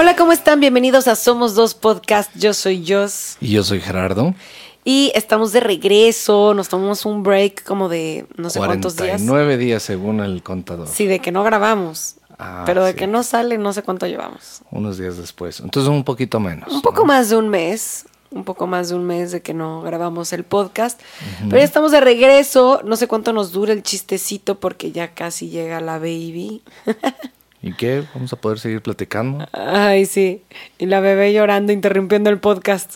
Hola, ¿cómo están? Bienvenidos a Somos Dos Podcast. Yo soy Jos. Y yo soy Gerardo. Y estamos de regreso. Nos tomamos un break como de no sé cuántos días. Nueve días según el contador. Sí, de que no grabamos. Ah, pero de sí. que no sale, no sé cuánto llevamos. Unos días después. Entonces un poquito menos. Un poco ¿no? más de un mes. Un poco más de un mes de que no grabamos el podcast. Pero ya estamos de regreso. No sé cuánto nos dura el chistecito porque ya casi llega la baby. ¿Y qué? ¿Vamos a poder seguir platicando? Ay, sí. Y la bebé llorando, interrumpiendo el podcast.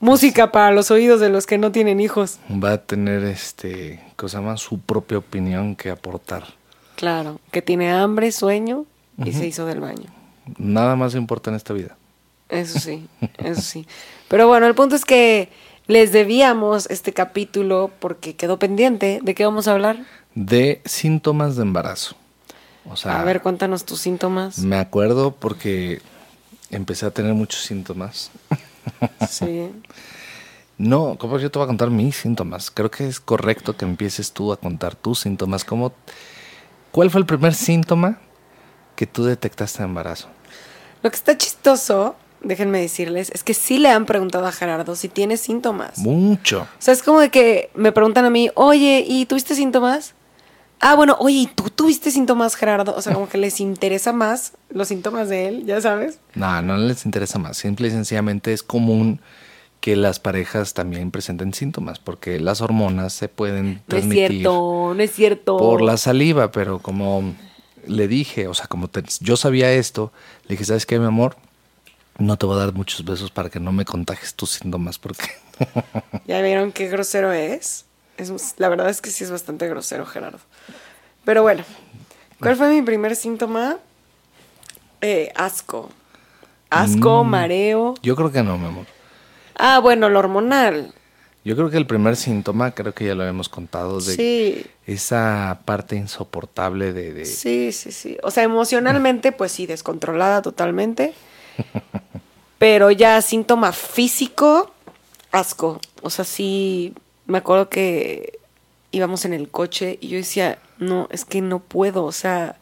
Música para los oídos de los que no tienen hijos. Va a tener este, cosa más, su propia opinión que aportar. Claro, que tiene hambre, sueño y se hizo del baño. Nada más importa en esta vida. Eso sí, eso sí. Pero bueno, el punto es que les debíamos este capítulo porque quedó pendiente. ¿De qué vamos a hablar? De síntomas de embarazo. O sea, a ver, cuéntanos tus síntomas. me acuerdo porque empecé a tener muchos síntomas. Sí. No, ¿cómo yo te voy a contar mis síntomas? Creo que es correcto que empieces tú a contar tus síntomas. ¿Cómo, ¿Cuál fue el primer síntoma que tú detectaste de embarazo? Lo que está chistoso, déjenme decirles, es que sí le han preguntado a Gerardo si tiene síntomas. Mucho. O sea, es como de que me preguntan a mí, oye, ¿y tuviste síntomas? Ah, bueno, oye, ¿y tú tuviste síntomas, Gerardo? O sea, como que les interesa más los síntomas de él, ya sabes. No, no les interesa más. Simple y sencillamente es común que las parejas también presenten síntomas, porque las hormonas se pueden No es transmitir cierto, no es cierto. por la saliva, pero como le dije, o sea, como te- yo sabía esto, le dije, ¿sabes qué, mi amor? No te voy a dar muchos besos para que no me contagies tus síntomas, porque ¿Ya vieron qué grosero es? Es? La verdad es que sí es bastante grosero, Gerardo. Pero bueno, ¿cuál fue mi primer síntoma? Eh, asco. Asco, Mm. mareo. yo creo que no, mi amor. Ah, bueno, lo hormonal. Yo creo que el primer síntoma, creo que ya lo habíamos contado, de Sí. esa parte insoportable de... de- Sí, sí, sí. O sea, emocionalmente, pues sí, descontrolada totalmente. Pero ya síntoma físico, asco. O sea, sí, me acuerdo que íbamos en el coche y yo decía, no, es que no puedo. O sea,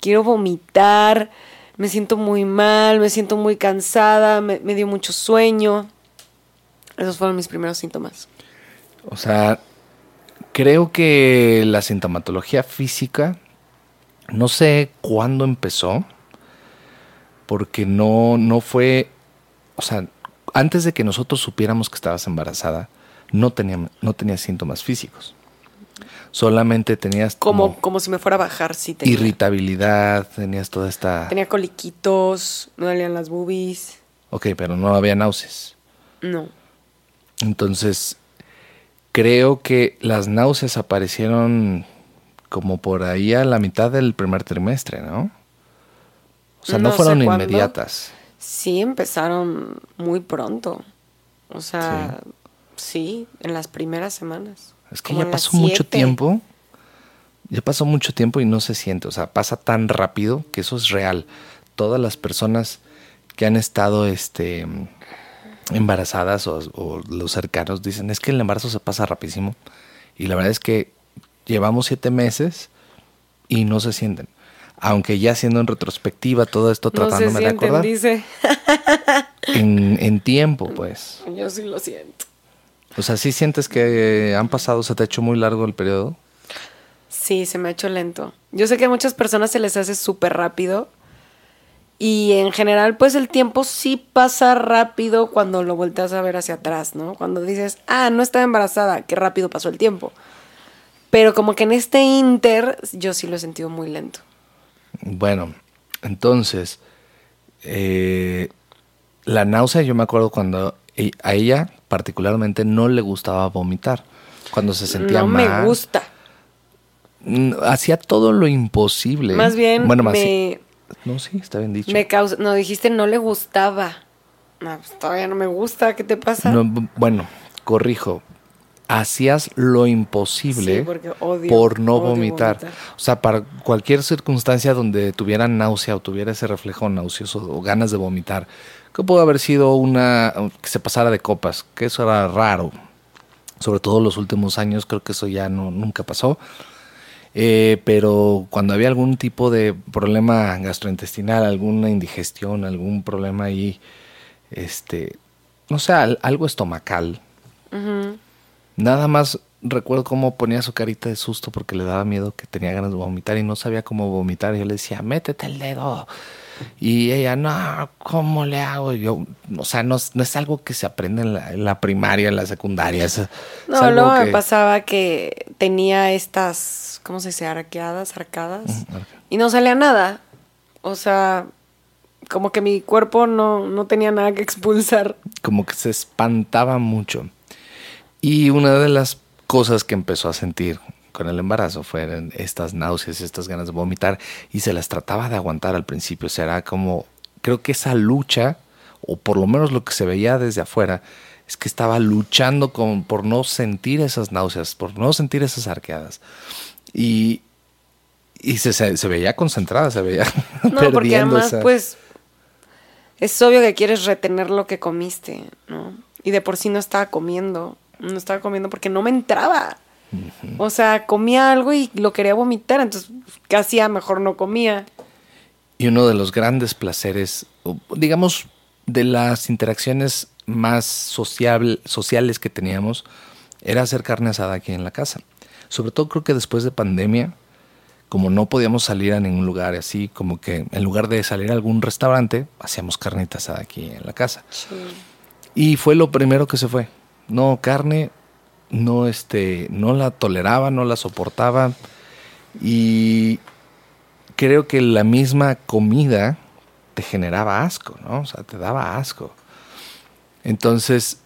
quiero vomitar, me siento muy mal, me siento muy cansada, me, dio mucho sueño. Esos fueron mis primeros síntomas. O sea, creo que la sintomatología física, no sé cuándo empezó, porque no, no fue, o sea, antes de que nosotros supiéramos que estabas embarazada, no tenía, no tenías síntomas físicos. Solamente tenías Como, como como si me fuera a bajar, sí tenía. irritabilidad, tenías toda esta... Tenía coliquitos, me dolían las boobies. Ok, pero no había náuseas. No. Entonces, creo que las náuseas aparecieron como por ahí a la mitad del primer trimestre, ¿no? O sea, no, No fueron cuándo. inmediatas. Sí, empezaron muy pronto. O sea, sí, en las primeras semanas. Es que Como ya pasó mucho tiempo. Ya pasó mucho tiempo y no se siente. O sea, pasa tan rápido que eso es real. Todas las personas que han estado este, embarazadas o, o los cercanos dicen, es que el embarazo se pasa rapidísimo. Y la verdad es que llevamos siete meses y no se sienten. Aunque ya siendo en retrospectiva todo esto No se tratándome de sienten, acordar. dice. En, en tiempo, pues. Yo sí lo siento. O sea, ¿sí sientes que han pasado, se te ha hecho muy largo el periodo? Sí, se me ha hecho lento. Yo sé que a muchas personas se les hace súper rápido. Y en general, pues el tiempo sí pasa rápido cuando lo volteas a ver hacia atrás, ¿no? Cuando dices, ah, no estaba embarazada, qué rápido pasó el tiempo. Pero como que en este inter, yo sí lo he sentido muy lento. Bueno, entonces, eh, la náusea, yo me acuerdo cuando e- a ella particularmente no le gustaba vomitar. Cuando se sentía no mal. me gusta. Hacía todo lo imposible. Más bien, bueno, más me, No, sí, está bien dicho. me causa. No, dijiste no le gustaba. No, pues todavía no me gusta. ¿Qué te pasa? No, bueno, corrijo. Hacías lo imposible Sí, porque odio- por no vomitar. vomitar. O sea, para cualquier circunstancia donde tuviera náusea o tuviera ese reflejo nauseoso o ganas de vomitar, que pudo haber sido una que se pasara de copas, que eso era raro. Sobre todo en los últimos años, creo que eso ya no nunca pasó. Eh, pero cuando había algún tipo de problema gastrointestinal, alguna indigestión, algún problema ahí, este, no sé, algo estomacal, nada más recuerdo cómo ponía su carita de susto porque le daba miedo que tenía ganas de vomitar y no sabía cómo vomitar. Y yo le decía, métete el dedo. Y ella, no, ¿cómo le hago? yo, o sea, no, es algo que se aprende en la, primaria, en la secundaria. no, luego me pasaba que tenía estas, ¿cómo se dice? Arqueadas, arcadas. y no salía nada. O sea, como que mi cuerpo no, no tenía nada que expulsar. Como que se espantaba mucho. Y una de las cosas que empezó a sentir con el embarazo fueron estas náuseas, estas ganas de vomitar y se las trataba de aguantar al principio. Será como, creo que esa lucha, o por lo menos lo que se veía desde afuera, es que estaba luchando con, por no sentir esas náuseas, por no sentir esas arqueadas. Y, y se, se, veía concentrada, se veía No, porque además, pues, es obvio que quieres retener lo que comiste, ¿no? Y de por sí no estaba comiendo no estaba comiendo porque no me entraba. O sea, comía algo y lo quería vomitar, entonces, ¿qué hacía? Mejor no comía. Y uno de los grandes placeres, digamos, de las interacciones más sociales que teníamos, era hacer carne asada aquí en la casa. Sobre todo creo que después de pandemia, como no podíamos salir a ningún lugar así, como que en lugar de salir a algún restaurante, hacíamos carnita asada aquí en la casa. Y fue lo primero que se fue no carne, no este, no la toleraba, no la soportaba y creo que la misma comida te generaba asco, ¿no? O sea, te daba asco. Entonces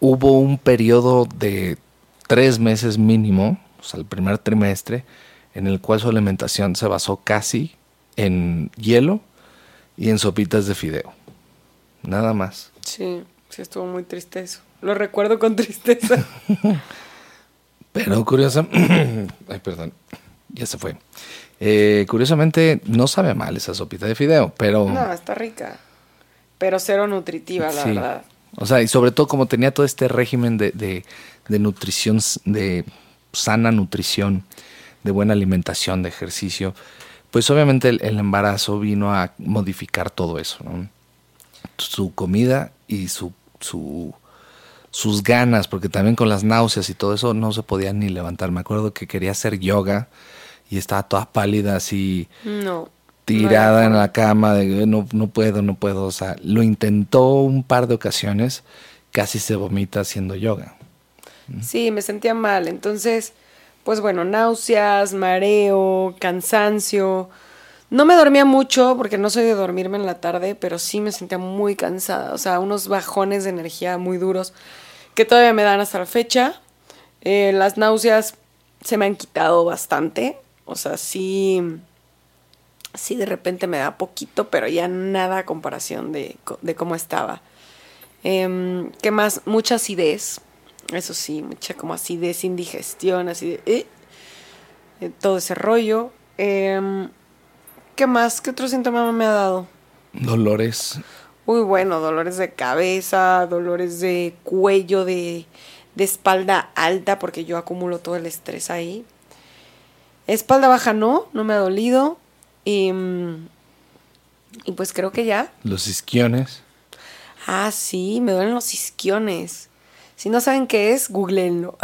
hubo un periodo de tres meses mínimo, o sea, el primer trimestre, en el cual su alimentación se basó casi en hielo y en sopitas de fideo. Nada más. Sí, sí estuvo muy triste eso. Lo recuerdo con tristeza. Pero curiosamente, ay, perdón, ya se fue. Eh, curiosamente, no sabe mal esa sopita de fideo, pero... No, está rica. Pero cero nutritiva, la verdad. O sea, y sobre todo como tenía todo este régimen de, de, nutrición, de sana nutrición, de buena alimentación, de ejercicio, pues obviamente el, el embarazo vino a modificar todo eso, ¿no? Su comida y su, su sus ganas, porque también con las náuseas y todo eso no se podía ni levantar. Me acuerdo que quería hacer yoga y estaba toda pálida así. No. Tirada en la cama, de no, no puedo, no puedo. O sea, lo intentó un par de ocasiones, casi se vomita haciendo yoga. Sí, me sentía mal. Entonces, pues bueno, náuseas, mareo, cansancio. No me dormía mucho porque no soy de dormirme en la tarde, pero sí me sentía muy cansada. O sea, unos bajones de energía muy duros que todavía me dan hasta la fecha. Eh, las náuseas se me han quitado bastante. O sea, sí, sí de repente me da poquito, pero ya nada a comparación de, cómo estaba. Eh, ¿Qué más? Mucha acidez. Eso sí, mucha como acidez, indigestión, así de... Eh, todo ese rollo. Em, ¿Qué más? ¿Qué otro síntoma me ha dado? Dolores Uy, bueno, dolores de cabeza, dolores de cuello, de, espalda alta, porque yo acumulo todo el estrés ahí. Espalda baja no, no me ha dolido. Y, y pues creo que ya. Los isquiones. Ah, sí, me duelen los isquiones. Si no saben qué es, googleenlo.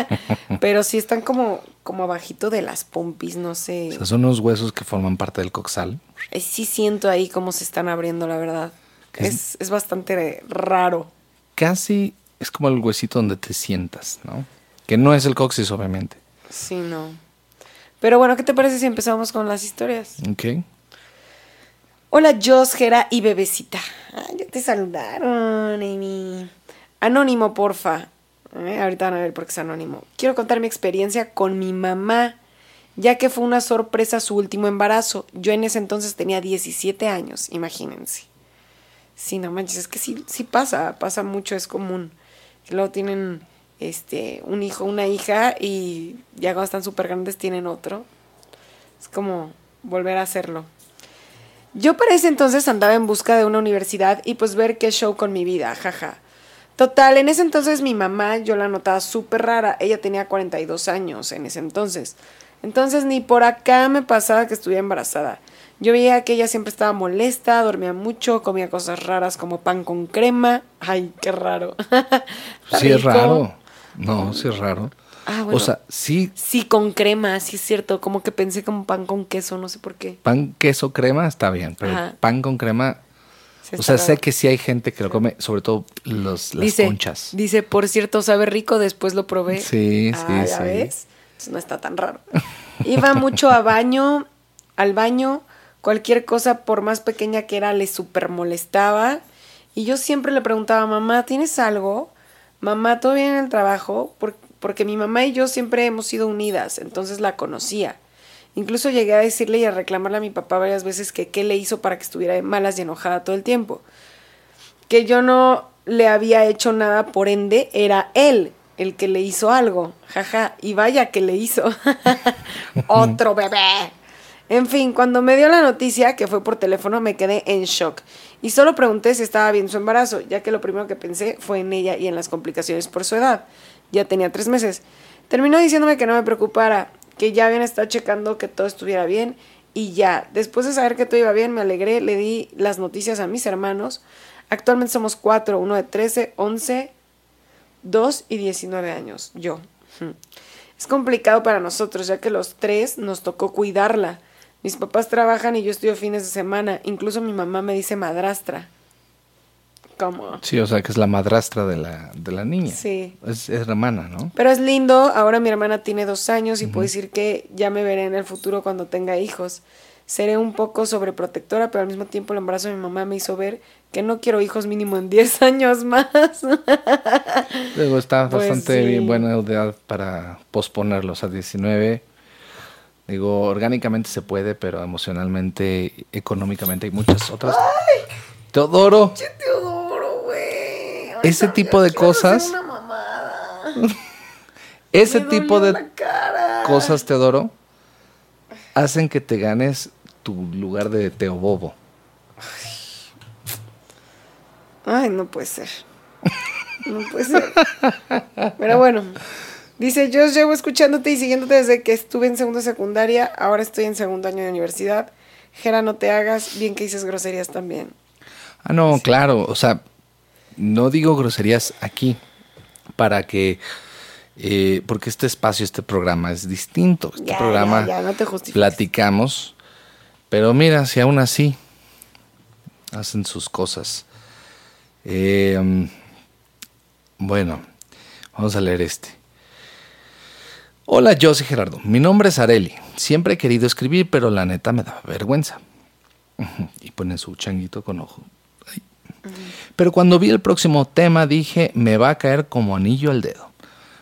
Pero sí están como, como abajito de las pompis, no sé. O sea, son unos huesos que forman parte del coxal. Eh, sí siento ahí cómo se están abriendo, la verdad. Es, bastante raro. Casi es como el huesito donde te sientas, ¿no? Que no es el coxis, obviamente. Sí, no. Pero bueno, ¿qué te parece si empezamos con las historias? Ok. Hola, Jos, Gera y Bebecita. Ah, ya te saludaron, Amy. Anónimo, porfa. Eh, ahorita van a ver por qué es anónimo. Quiero contar mi experiencia con mi mamá, ya que fue una sorpresa su último embarazo. Yo en ese entonces tenía 17 años, imagínense. Sí, no manches, es que sí, sí pasa, pasa mucho, es común. luego tienen este, un hijo, una hija y ya cuando están súper grandes tienen otro. Es como volver a hacerlo. Yo para ese entonces andaba en busca de una universidad y pues ver qué show con mi vida, jaja. Total, en ese entonces mi mamá yo la notaba súper rara, ella tenía 42 años en ese entonces. Entonces ni por acá me pasaba que estuviera embarazada. Yo veía que ella siempre estaba molesta, dormía mucho, comía cosas raras como pan con crema. Ay, qué raro. Sí es raro. No, sí es raro. Ah, bueno. O sea, sí, Sí, con crema, sí es cierto. Como que pensé como pan con queso, no sé por qué. pan, queso, crema está bien, pero Ajá. pan con crema... O sea, sé que sí hay gente que lo come, sobre todo los, las dice, conchas. Dice, por cierto, sabe rico, después lo probé. Sí, sí, Ah, ¿ya sí. ves? Entonces no está tan raro. Iba mucho a baño, al baño, cualquier cosa, por más pequeña que era, le super molestaba. Y yo siempre le preguntaba, mamá, ¿tienes algo? Mamá, ¿todo bien en el trabajo? Por- porque mi mamá y yo siempre hemos sido unidas, entonces la conocía. Incluso llegué a decirle y a reclamarle a mi papá varias veces que qué le hizo para que estuviera de malas y enojada todo el tiempo que yo no le había hecho nada, por ende era él el que le hizo algo. Jaja, y vaya que le hizo. Otro bebé. En fin, cuando me dio la noticia, que fue por teléfono, me quedé en shock. Y solo pregunté si estaba bien su embarazo, ya que lo primero que pensé fue en ella y en las complicaciones por su edad. Ya tenía tres meses. Terminó diciéndome que no me preocupara, que ya habían estado checando que todo estuviera bien y ya. Después de saber que todo iba bien, me alegré, le di las noticias a mis hermanos. Actualmente somos cuatro, uno de 13, 11, 2 y 19 años, yo. Hmm. Es complicado para nosotros, ya que los tres nos tocó cuidarla. Mis papás trabajan y yo estudio fines de semana. Incluso mi mamá me dice madrastra. ¿Cómo? Sí, o sea, que es la madrastra de la, de la niña. Sí. Es, es hermana, ¿no? Pero es lindo, ahora mi hermana tiene dos años y puedo decir que ya me veré en el futuro cuando tenga hijos. Seré un poco sobreprotectora, pero al mismo tiempo el embarazo de mi mamá me hizo ver que no quiero hijos mínimo en 10 años más. Luego está Pues bastante sí. buena edad para posponerlos a 19. Digo, orgánicamente se puede, pero emocionalmente, económicamente hay muchas otras. Teodoro, Teodoro, güey. Ay, Ese tipo de cosas- una mamada. ese Me tipo de cosas, Teodoro, hacen que te ganes tu lugar de Teobobo. Ay, no puede ser. No puede ser. Pero bueno. Dice, yo llevo escuchándote y siguiéndote desde que estuve en segundo de secundaria. Ahora estoy en segundo año de universidad. Jera, no te hagas. Bien que dices groserías también. Ah, no, claro, o sea, no digo groserías aquí para que, eh, porque este espacio, este programa es distinto. Este Ya, programa ya, ya, no te platicamos, pero mira, si aún así hacen sus cosas. Eh, mm, bueno, vamos a leer este. Hola, yo soy Gerardo. Mi nombre es Areli. Siempre he querido escribir, pero la neta me da vergüenza. Y pone su changuito con ojo. Ay. Pero cuando vi el próximo tema dije, me va a caer como anillo al dedo.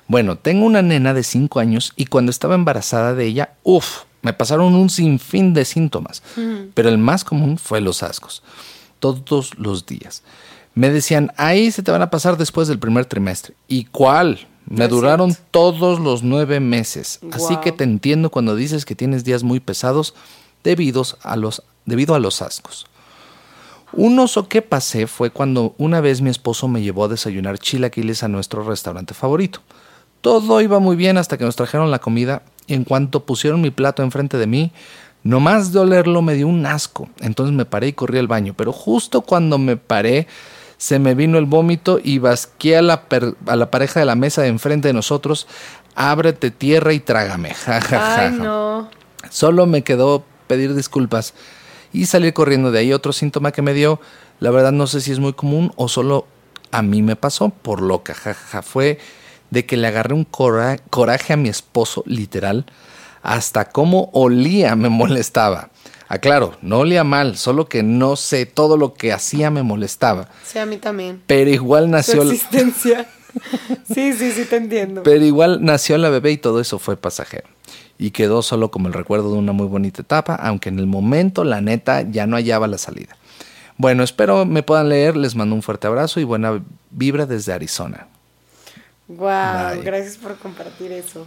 Bueno, tengo una nena de 5 años y cuando estaba embarazada de ella, uff, me pasaron un sinfín de síntomas. Pero el más común fue los ascos. Todos los días. Me decían, ahí se te van a pasar después del primer trimestre. ¿Y cuál? Me duraron cierto. todos los nueve meses. Así que te entiendo cuando dices que tienes días muy pesados debidos a los, debido a los ascos. Un oso que pasé fue cuando una vez mi esposo me llevó a desayunar chilaquiles a nuestro restaurante favorito. Todo iba muy bien hasta que nos trajeron la comida y en cuanto pusieron mi plato enfrente de mí, nomás de olerlo me dio un asco. Entonces me paré y corrí al baño, pero justo cuando me paré se me vino el vómito y basqué a la, per- a la pareja de la mesa de enfrente de nosotros, ábrete tierra y trágame. Ja, ja, ja, Ay, ja. no. Solo me quedó pedir disculpas y salir corriendo de ahí. Otro síntoma que me dio, la verdad no sé si es muy común o solo a mí me pasó por loca, jajaja, fue de que le agarré un cora- coraje a mi esposo, literal, hasta cómo olía me molestaba. Aclaro, no olía mal, solo que no sé, todo lo que hacía me molestaba. Sí, a mí también. Pero igual Su nació... existencia. sí, sí, sí, te entiendo. Pero igual nació la bebé y todo eso fue pasajero. Y quedó solo como el recuerdo de una muy bonita etapa, aunque en el momento, la neta, ya no hallaba la salida. Bueno, espero me puedan leer. Les mando un fuerte abrazo y buena vibra desde Arizona. Wow, Bye. gracias por compartir eso.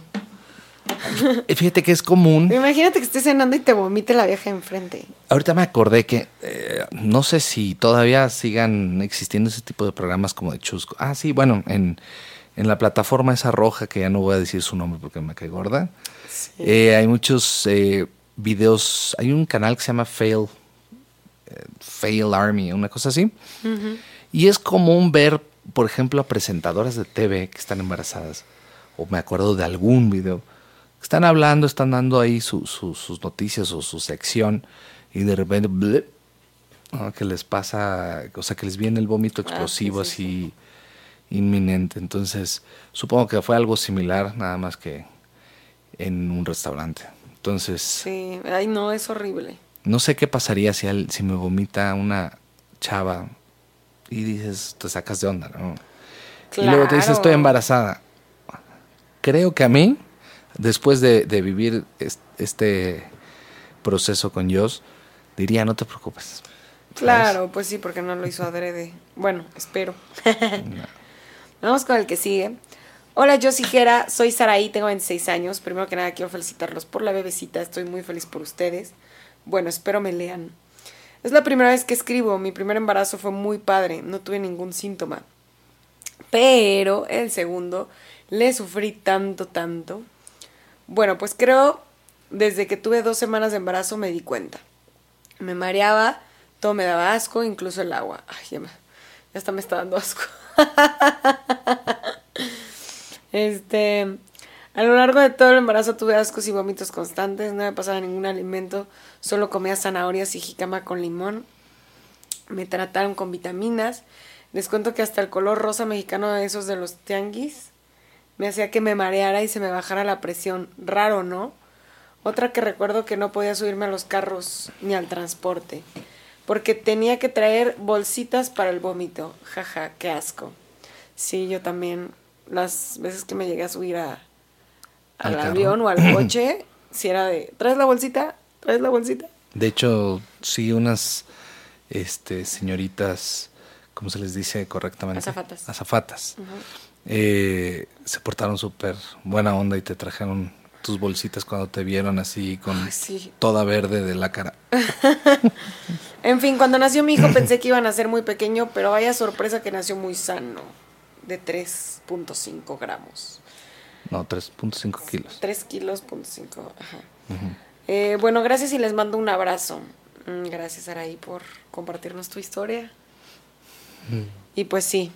Fíjate que es común. Imagínate que estés cenando y te vomite la vieja enfrente. Ahorita me acordé que eh, no sé si todavía sigan existiendo ese tipo de programas como de Chusco. Ah, sí, bueno, en, en la plataforma esa roja, que ya no voy a decir su nombre porque me cae gorda, eh, hay muchos eh, videos, hay un canal que se llama Fail, Fail Army, una cosa así, y es común ver, por ejemplo, a presentadoras de TV que están embarazadas, o me acuerdo de algún video, están hablando, están dando ahí sus noticias o su sección, y de repente, que les pasa, o sea, que les viene el vómito ah, explosivo así inminente. Entonces, supongo que fue algo similar, nada más que en un restaurante. Entonces. Sí, ay, no, es horrible. No sé qué pasaría si, si me vomita una chava y dices, te sacas de onda, ¿no? Y luego te dices, estoy embarazada. Creo que a mí, después de, vivir este proceso con Dios, diría, no te preocupes. Claro, pues sí, porque no lo hizo adrede. Bueno, espero. Vamos con el que sigue. Hola, yo Sijera, soy Saraí, tengo 26 años. Primero que nada quiero felicitarlos por la bebecita, estoy muy feliz por ustedes. Bueno, espero me lean. Es la primera vez que escribo, mi primer embarazo fue muy padre, no tuve ningún síntoma. Pero el segundo le sufrí tanto, tanto. Bueno, pues creo desde que tuve dos semanas de embarazo me di cuenta. Me mareaba, todo me daba asco, incluso el agua. Ay, ya, me, ya me está dando asco. este, a lo largo de todo el embarazo tuve ascos y vómitos constantes, no me pasaba ningún alimento, solo comía zanahorias y jicama con limón. Me trataron con vitaminas. Les cuento que hasta el color rosa mexicano de esos de los tianguis me hacía que me mareara y se me bajara la presión. Raro, ¿no? Otra que recuerdo que no podía subirme a los carros ni al transporte porque tenía que traer bolsitas para el vómito. Jaja, qué asco. Sí, yo también, las veces que me llegué a subir a, al, avión o al coche, si era de, ¿traes la bolsita? ¿Traes la bolsita? De hecho, sí, unas este, señoritas, ¿cómo se les dice correctamente? Azafatas. Azafatas. Eh, se portaron súper buena onda y te trajeron tus bolsitas cuando te vieron así con toda verde de la cara. en fin, cuando nació mi hijo pensé que iban a ser muy pequeño, pero vaya sorpresa que nació muy sano, de 3.5 gramos. No, 3.5 kilos. 3 kilos, punto 5, ajá. Eh, bueno, gracias y les mando un abrazo. Mm, gracias, Araí, por compartirnos tu historia. Y pues sí,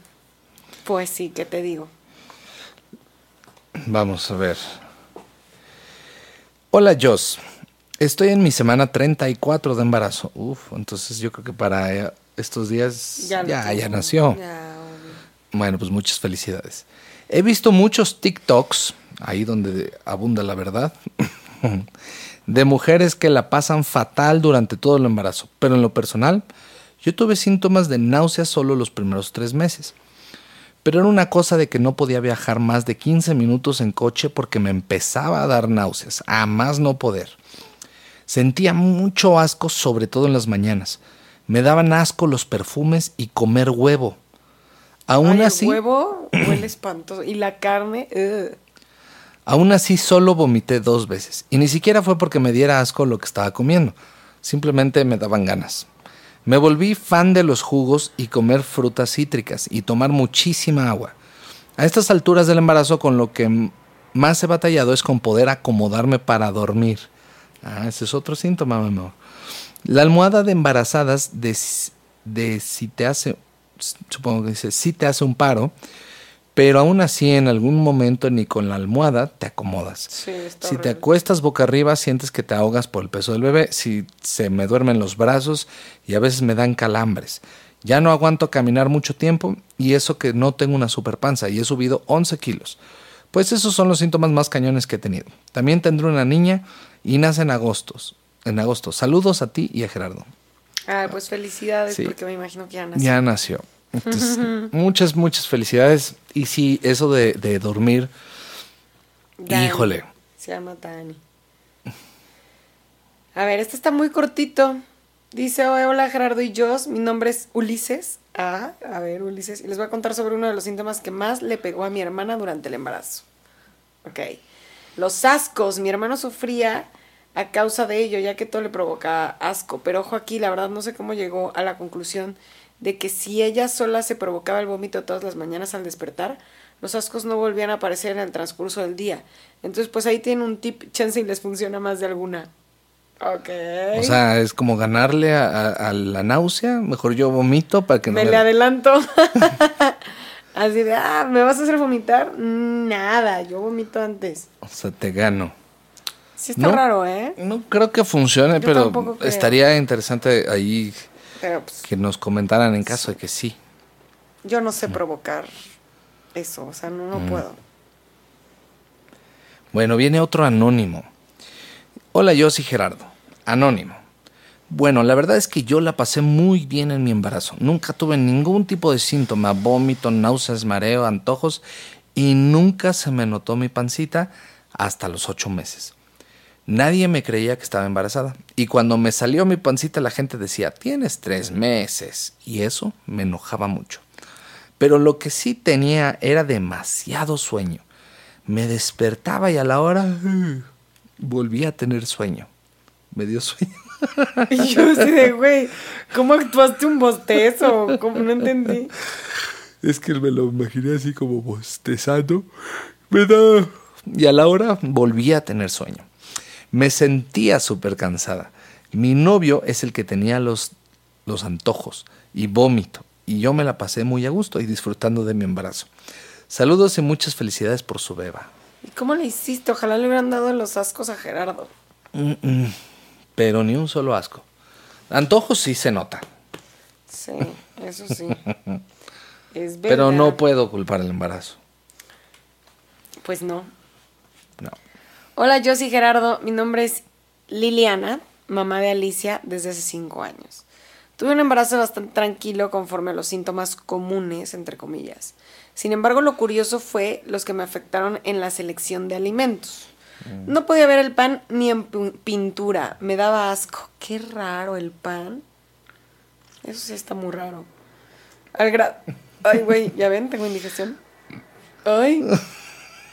pues sí, ¿qué te digo? Vamos a ver. Hola, Jos. Estoy en mi semana 34 de embarazo. Uf, entonces yo creo que para eh, estos días ya, ya, nació. bueno, pues muchas felicidades. He visto muchos TikToks, ahí donde abunda la verdad, de mujeres que la pasan fatal durante todo el embarazo. Pero en lo personal, yo tuve síntomas de náuseas solo los primeros tres meses. Pero era una cosa de que no podía viajar más de 15 minutos en coche porque me empezaba a dar náuseas, a más no poder. Sentía mucho asco, sobre todo en las mañanas. Me daban asco los perfumes y comer huevo. Aún así. El huevo huele espantoso. Y la carne. Aún así, solo vomité dos veces. Y ni siquiera fue porque me diera asco lo que estaba comiendo. Simplemente me daban ganas. Me volví fan de los jugos y comer frutas cítricas y tomar muchísima agua. A estas alturas del embarazo con lo que más he batallado es con poder acomodarme para dormir. Ah, ese es otro síntoma, mi amor. La almohada de embarazadas de, de si te hace, supongo que dice, si te hace un paro, pero aún así en algún momento ni con la almohada te acomodas. si te acuestas boca arriba sientes que te ahogas por el peso del bebé, si se me duermen los brazos y a veces me dan calambres. Ya no aguanto caminar mucho tiempo y eso que no tengo una super panza y he subido 11 kilos. Pues esos son los síntomas más cañones que he tenido. También tendré una niña y nace en agosto. En agosto. Saludos a ti y a Gerardo. Ah, pues felicidades porque me imagino que ya nació. Ya nació. Entonces, muchas, muchas felicidades. Y sí, eso de, dormir, híjole. Se llama Dani. A ver, este está muy cortito. Dice, hola Gerardo y yo, mi nombre es Ulises. Ah, a ver, Ulises. Y les voy a contar sobre uno de los síntomas que más le pegó a mi hermana durante el embarazo. Ok. Los ascos. Mi hermano sufría a causa de ello, ya que todo le provocaba asco. Pero ojo aquí, la verdad no sé cómo llegó a la conclusión de que si ella sola se provocaba el vómito todas las mañanas al despertar, los ascos no volvían a aparecer en el transcurso del día. Entonces, pues ahí tienen un tip, chance y les funciona más de alguna. Ok. O sea, es como ganarle a, a- a la náusea. Mejor yo vomito para que no me me- le adelanto. Así de, ah, ¿me vas a hacer vomitar? Nada, yo vomito antes. O sea, te gano. Sí está No. raro, ¿eh? No creo que funcione, Yo pero estaría interesante ahí Pero pues que nos comentaran en caso de que sí. yo no sé provocar eso, o sea, no, Mm. puedo. Bueno, viene otro anónimo. Hola, yo soy Gerardo. Anónimo. Bueno, la verdad es que yo la pasé muy bien en mi embarazo. Nunca tuve ningún tipo de síntoma, vómito, náuseas, mareo, antojos y nunca se me notó mi pancita hasta los ocho meses. Nadie me creía que estaba embarazada. Y cuando me salió mi pancita la gente decía, tienes tres meses. Y eso me enojaba mucho. Pero lo que sí tenía era demasiado sueño. Me despertaba y a la hora uh, volvía a tener sueño. Me dio sueño. Y yo así de, güey, ¿cómo actuaste un bostezo? ¿Cómo no entendí? Es que me lo imaginé así como bostezando. Me da... Y a la hora volvía a tener sueño. Me sentía súper cansada. Mi novio es el que tenía los, los antojos y vómito. Y yo me la pasé muy a gusto y disfrutando de mi embarazo. Saludos y muchas felicidades por su beba. ¿Y cómo le hiciste? Ojalá le hubieran dado los ascos a Gerardo. Mm, mm, Pero ni un solo asco. Antojos sí se nota. Sí, eso sí. Es verdad. Pero no puedo culpar el embarazo. Pues no. No. Hola, yo soy Gerardo. Mi nombre es Liliana, mamá de Alicia desde hace cinco años. Tuve un embarazo bastante tranquilo conforme a los síntomas comunes, entre comillas. Sin embargo, lo curioso fue los que me afectaron en la selección de alimentos. No podía ver el pan ni en pintura. Me daba asco. Qué raro el pan. Eso sí está muy raro. Al. Ay, güey, ¿ya ven? Tengo indigestión. Ay.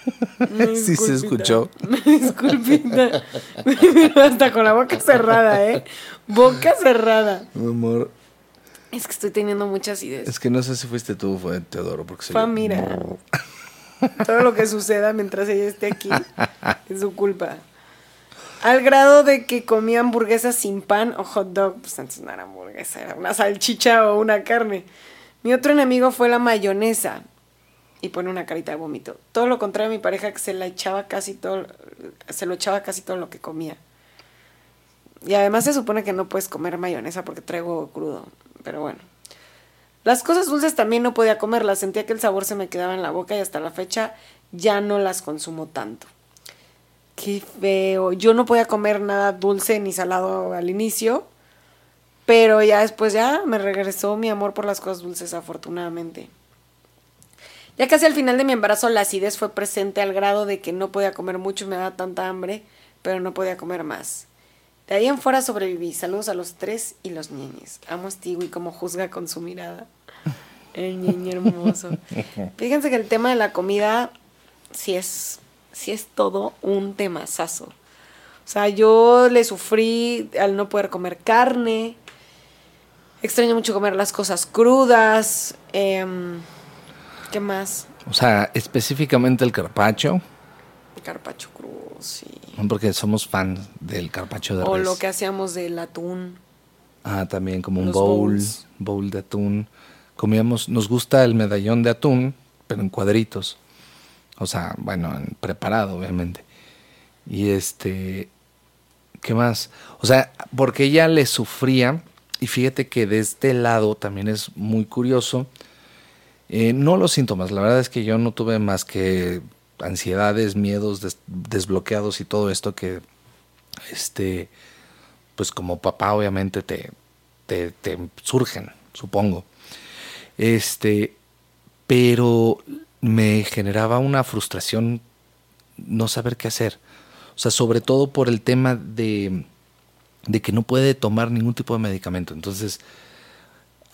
Sí se escuchó. Disculpita. Hasta con la boca cerrada, ¿eh? Boca cerrada. Mi amor, Es que estoy teniendo muchas ideas. es que no sé si fuiste tú o fue Teodoro. Porque se Fue mira. Todo lo que suceda mientras ella esté aquí es su culpa. Al grado de que comía hamburguesas sin pan o hot dog. Pues antes no era hamburguesa, era una salchicha o una carne. Mi otro enemigo fue la mayonesa. Y pone una carita de vómito. Todo lo contrario a mi pareja que se la echaba casi todo, se lo echaba casi todo lo que comía. Y además se supone que no puedes comer mayonesa porque traigo crudo. Pero bueno. Las cosas dulces también no podía comerlas, sentía que el sabor se me quedaba en la boca y hasta la fecha ya no las consumo tanto. Qué feo. Yo no podía comer nada dulce ni salado al inicio, pero ya después ya me regresó mi amor por las cosas dulces afortunadamente. Ya casi al final de mi embarazo la acidez fue presente al grado de que no podía comer mucho y me daba tanta hambre, pero no podía comer más. De ahí en fuera sobreviví. Saludos a los tres y los ñeñes. Amo a Stewie como juzga con su mirada. El ñeñe hermoso. Fíjense que el tema de la comida sí es, sí es todo un temazazo. O sea, yo le sufrí al no poder comer carne. Extraño mucho comer las cosas crudas. em, ¿Qué más? O sea, específicamente el carpacho, Carpacho crudo, sí. porque somos fans del carpacho de O res. lo que hacíamos del atún. Ah, también como un bowl, bowls. bowl de atún. Comíamos, nos gusta el medallón de atún, pero en cuadritos. O sea, bueno, en preparado, obviamente. Y este, ¿qué más? O sea, porque ella le sufría, y fíjate que de este lado también es muy curioso, eh, no los síntomas, la verdad es que yo no tuve más que ansiedades, miedos des- desbloqueados y todo esto que, este, pues como papá obviamente te, te, te surgen, supongo. Este, pero me generaba una frustración no saber qué hacer. O sea, sobre todo por el tema de, de que no puede tomar ningún tipo de medicamento. Entonces,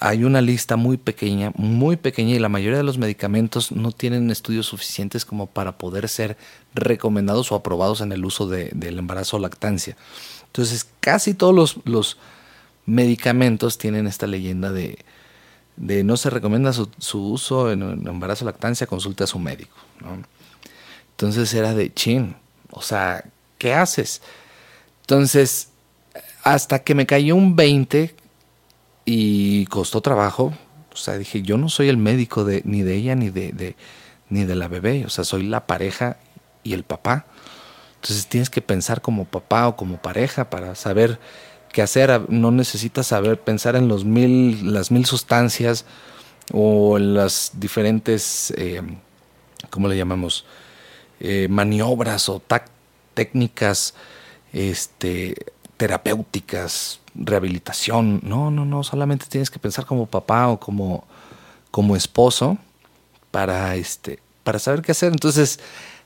hay una lista muy pequeña, muy pequeña, y la mayoría de los medicamentos no tienen estudios suficientes como para poder ser recomendados o aprobados en el uso de- del embarazo o lactancia. Entonces, casi todos los, los medicamentos tienen esta leyenda de, de no se recomienda su, uso en, embarazo o lactancia, consulte a su médico. Entonces era de chin, o sea, ¿qué haces? Entonces, hasta que me cayó un 20 y costó trabajo, o sea, dije, yo no soy el médico de, ni de ella ni de, de- ni de la bebé, o sea, soy la pareja y el papá. Entonces tienes que pensar como papá o como pareja para saber qué hacer. No necesitas saber pensar en los mil, las mil sustancias o en las diferentes, eh, ¿cómo le llamamos? Eh, maniobras o técnicas este, terapéuticas, rehabilitación. No, no, no, solamente tienes que pensar como papá o como, como esposo para, este, para saber qué hacer. Entonces,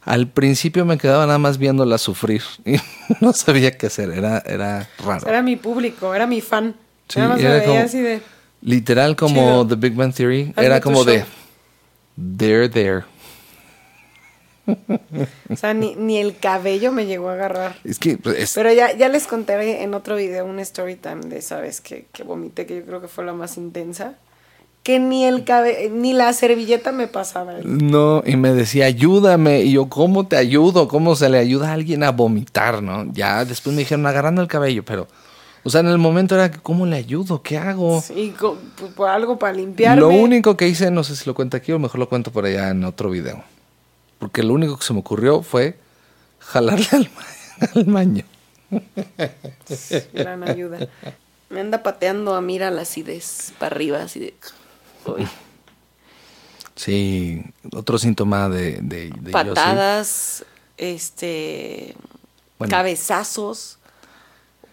al principio me quedaba nada más viéndola sufrir y no sabía qué hacer, era, era raro. Era mi público, era mi fan. Sí, Nada más me era veía como- así de. Literal como Chido. The Big Bang Theory, era como de, they're there. O sea, ni, ni el cabello me llegó a agarrar. Es que pues, es- Pero ya, ya les conté en otro video un story time de esa vez que, que vomité, que yo creo que fue la más intensa. Que ni el cabe ni la servilleta me pasaba. No, y me decía, ayúdame. Y yo, ¿cómo te ayudo? ¿Cómo se le ayuda a alguien a vomitar, no? Ya después me dijeron, agarrando el cabello, pero... O sea, en el momento era, ¿cómo le ayudo? ¿Qué hago? Co- pues, algo para limpiarme. Lo único que hice, no sé si lo cuento aquí o mejor lo cuento por allá en otro video. Porque lo único que se me ocurrió fue jalarle al, ma- al maño. Gran ayuda. Me anda pateando a mira la acidez para arriba, así de. uy. Sí, otro síntoma de... de, de yo, sí. Patadas, este. Bueno. Cabezazos.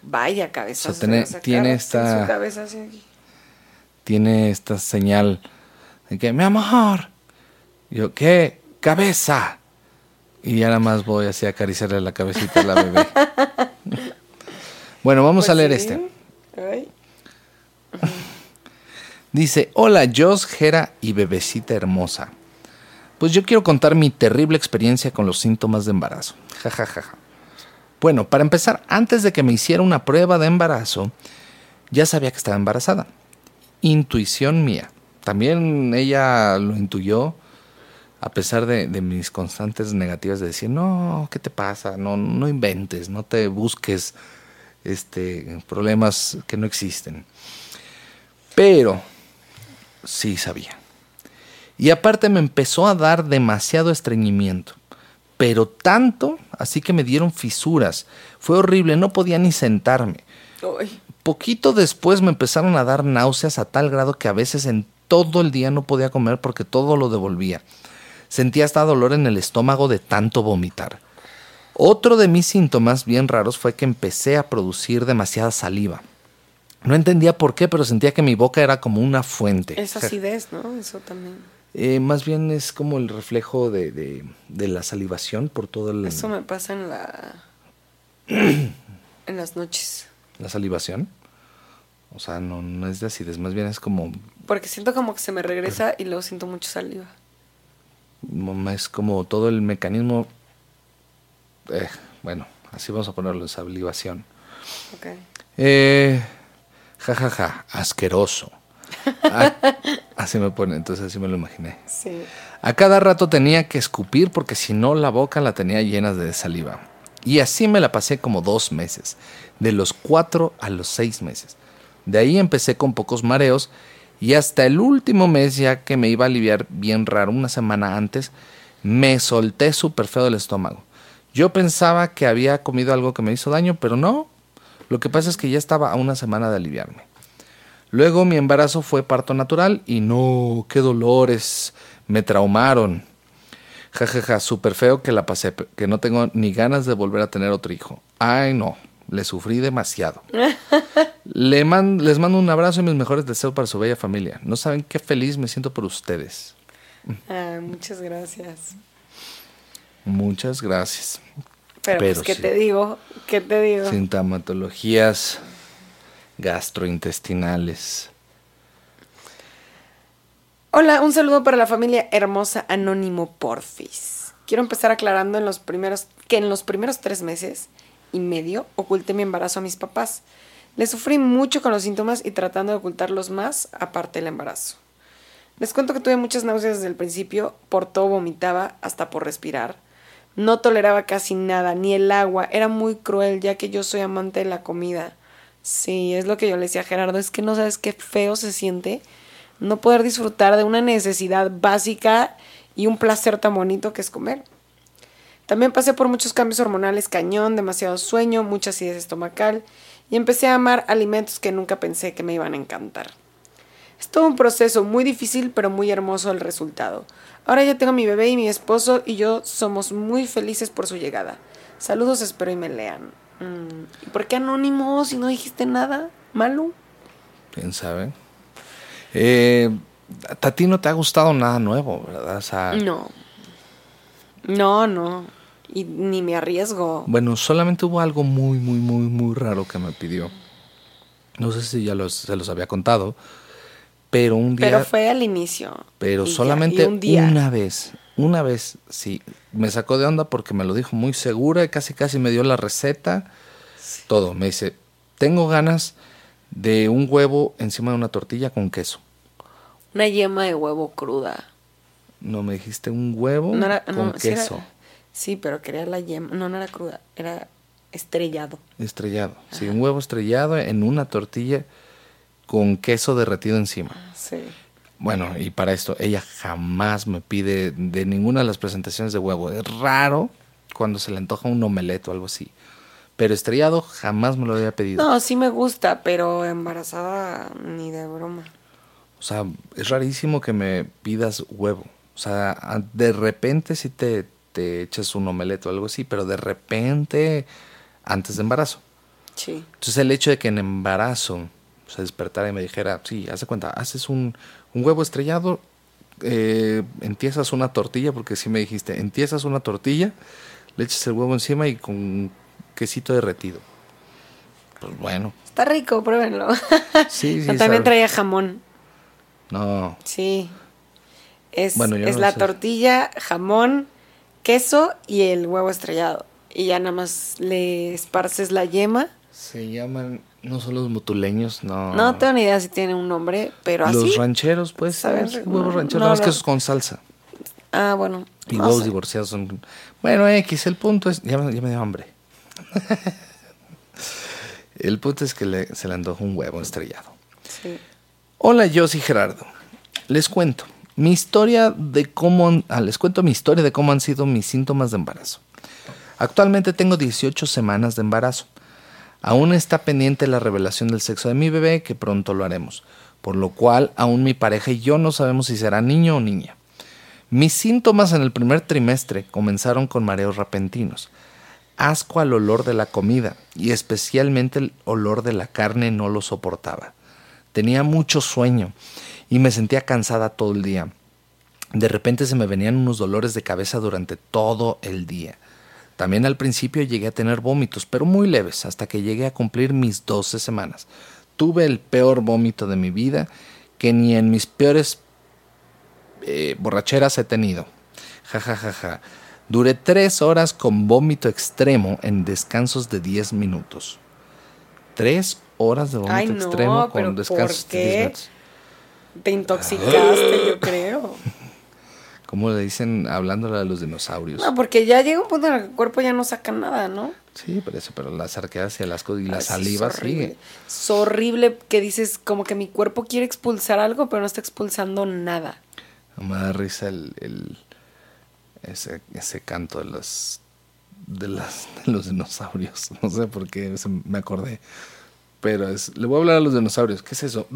Vaya cabezazos. O sea, tiene- esta- su cabeza así aquí. tiene esta señal de que, mi amor, yo, ¿qué? Cabeza. Y ya nada más voy así a acariciarle la cabecita a la bebé. bueno, vamos Pues a leer sí. este. Ay. Dice, hola Jos, Jera y bebecita hermosa. Pues yo quiero contar mi terrible experiencia con los síntomas de embarazo. Ja, ja, ja, ja. Bueno, para empezar, antes de que me hiciera una prueba de embarazo, ya sabía que estaba embarazada. Intuición mía. También ella lo intuyó, a pesar de, de mis constantes negativas de decir, no, ¿qué te pasa? No, no inventes, no te busques este, problemas que no existen. Pero sí sabía. Y aparte me empezó a dar demasiado estreñimiento. Pero tanto, así que me dieron fisuras. Fue horrible, no podía ni sentarme. Ay. Poquito después me empezaron a dar náuseas a tal grado que a veces en todo el día no podía comer porque todo lo devolvía. Sentía hasta dolor en el estómago de tanto vomitar. Otro de mis síntomas bien raros fue que empecé a producir demasiada saliva. No entendía por qué, pero sentía que mi boca era como una fuente. Es acidez, ¿no? Eso también. Eh, más bien es como el reflejo de, de- de la salivación por toda el- Eso me pasa en la. en las noches. la salivación. O sea, no, no es de acidez, más bien es como, Porque siento como que se me regresa y luego siento mucho saliva. Es como todo el mecanismo. eh, bueno, así vamos a ponerlo. Ok. Eh, ja, ja, ja, asqueroso. Ah, así me pone, entonces así me lo imaginé. Sí. A cada rato tenía que escupir porque si no la boca la tenía llena de saliva. Y así me la pasé como dos meses, de los cuatro a los seis meses. De ahí empecé con pocos mareos y hasta el último mes ya que me iba a aliviar bien raro una semana antes, me solté súper feo del estómago. Yo pensaba que había comido algo que me hizo daño, pero no. Lo que pasa es que ya estaba a una semana de aliviarme. Luego mi embarazo fue parto natural y no, qué dolores, me traumaron. Ja, ja, ja, súper feo que la pasé, que no tengo ni ganas de volver a tener otro hijo. Ay, no, le sufrí demasiado. Le man- les mando un abrazo y mis mejores deseos para su bella familia. No saben qué feliz me siento por ustedes. Ah, muchas gracias. Muchas gracias. Pero, Pero pues, ¿qué sí. te digo? ¿Qué te digo? Sintomatologías gastrointestinales. Hola, un saludo para la familia hermosa Anónimo Porfis. Quiero empezar aclarando en los primeros, que en los primeros tres meses y medio oculté mi embarazo a mis papás. Le sufrí mucho con los síntomas y tratando de ocultarlos más, aparte del embarazo. Les cuento que tuve muchas náuseas desde el principio, por todo vomitaba, hasta por respirar. No toleraba casi nada, ni el agua, era muy cruel ya que yo soy amante de la comida. Sí, es lo que yo le decía a Gerardo, es que no sabes qué feo se siente no poder disfrutar de una necesidad básica y un placer tan bonito que es comer. También pasé por muchos cambios hormonales cañón, demasiado sueño, mucha acidez estomacal y empecé a amar alimentos que nunca pensé que me iban a encantar. Es todo un proceso muy difícil pero muy hermoso el resultado. Ahora ya tengo mi bebé y mi esposo y yo somos muy felices por su llegada. Saludos, espero y me lean. Mm, ¿Y por qué anónimo si no dijiste nada malo? ¿Quién sabe? Eh, a ti no te ha gustado nada nuevo, ¿verdad? O sea, No. No, no. Y ni me arriesgo. Bueno, solamente hubo algo muy, muy, muy, muy raro que me pidió. No sé si ya los, se los había contado, pero un día... Pero fue al inicio. Pero ya, solamente un día. una vez, una vez, sí, me sacó de onda porque me lo dijo muy segura y casi casi me dio la receta, todo. Me dice, tengo ganas de un huevo encima de una tortilla con queso. Una yema de huevo cruda. No me dijiste un huevo No era, con no, sí era- queso sí, pero quería la yema. No, no era cruda. Era estrellado. estrellado. Sí, un huevo estrellado en una tortilla con queso derretido encima. Sí. Bueno, y para esto, ella jamás me pide de ninguna de las presentaciones de huevo. Es raro cuando se le antoja un omelette o algo así. Pero estrellado jamás me lo había pedido. No, sí me gusta, pero embarazada ni de broma. O sea, es rarísimo que me pidas huevo. O sea, de repente sí te, te echas un omelette o algo así, pero de repente antes de embarazo. Sí. Entonces el hecho de que en embarazo se despertara y me dijera, sí, haz de cuenta, haces un, un huevo estrellado, eh, entiesas una tortilla, porque sí me dijiste, entiesas una tortilla, le echas el huevo encima y con quesito derretido. Pues bueno, Está rico, pruébenlo. sí, sí. No, también sabe. traía jamón. No, Sí. Es, Bueno, yo es no la sé. tortilla, jamón, queso y el huevo estrellado. Y ya nada más le esparces la yema. se llaman, no son los motuleños, no. No tengo ni idea si tiene un nombre, pero Los así. rancheros, pues, rico. huevos rancheros, no, nada más no. que esos con salsa. Ah, bueno. Y no huevos sé. divorciados son... Bueno, X, el punto es... Ya, me- ya me dio hambre. el punto es que le- se le antojó un huevo estrellado. Sí. Hola, yo soy Gerardo. Les cuento. Mi historia de cómo... ah, les cuento mi historia de cómo han sido mis síntomas de embarazo. Actualmente tengo 18 semanas de embarazo. Aún está pendiente la revelación del sexo de mi bebé, que pronto lo haremos. Por lo cual, aún mi pareja y yo no sabemos si será niño o niña. Mis síntomas en el primer trimestre comenzaron con mareos repentinos, asco al olor de la comida y especialmente el olor de la carne no lo soportaba. Tenía mucho sueño y me sentía cansada todo el día. De repente se me venían unos dolores de cabeza durante todo el día. También al principio llegué a tener vómitos, pero muy leves, hasta que llegué a cumplir mis 12 semanas. Tuve el peor vómito de mi vida que ni en mis peores eh, borracheras he tenido. Ja, ja, ja, ja. Duré tres horas con vómito extremo en descansos de 10 minutos. Tres horas de vómito Ay, no, extremo con descansos ¿por de 10 qué? minutos. Te intoxicaste, yo creo. Como le dicen hablándole a los dinosaurios. No, porque ya llega un punto en el que el cuerpo ya no saca nada, ¿no? Sí, pero eso, pero las arqueadas y el asco y la saliva es horrible. sigue. Es horrible que dices como que mi cuerpo quiere expulsar algo, pero no está expulsando nada. Me da risa el, el- ese, ese canto de los de, las, de los dinosaurios. No sé por qué me acordé. Pero es, le voy a hablar a los dinosaurios. ¿Qué es eso?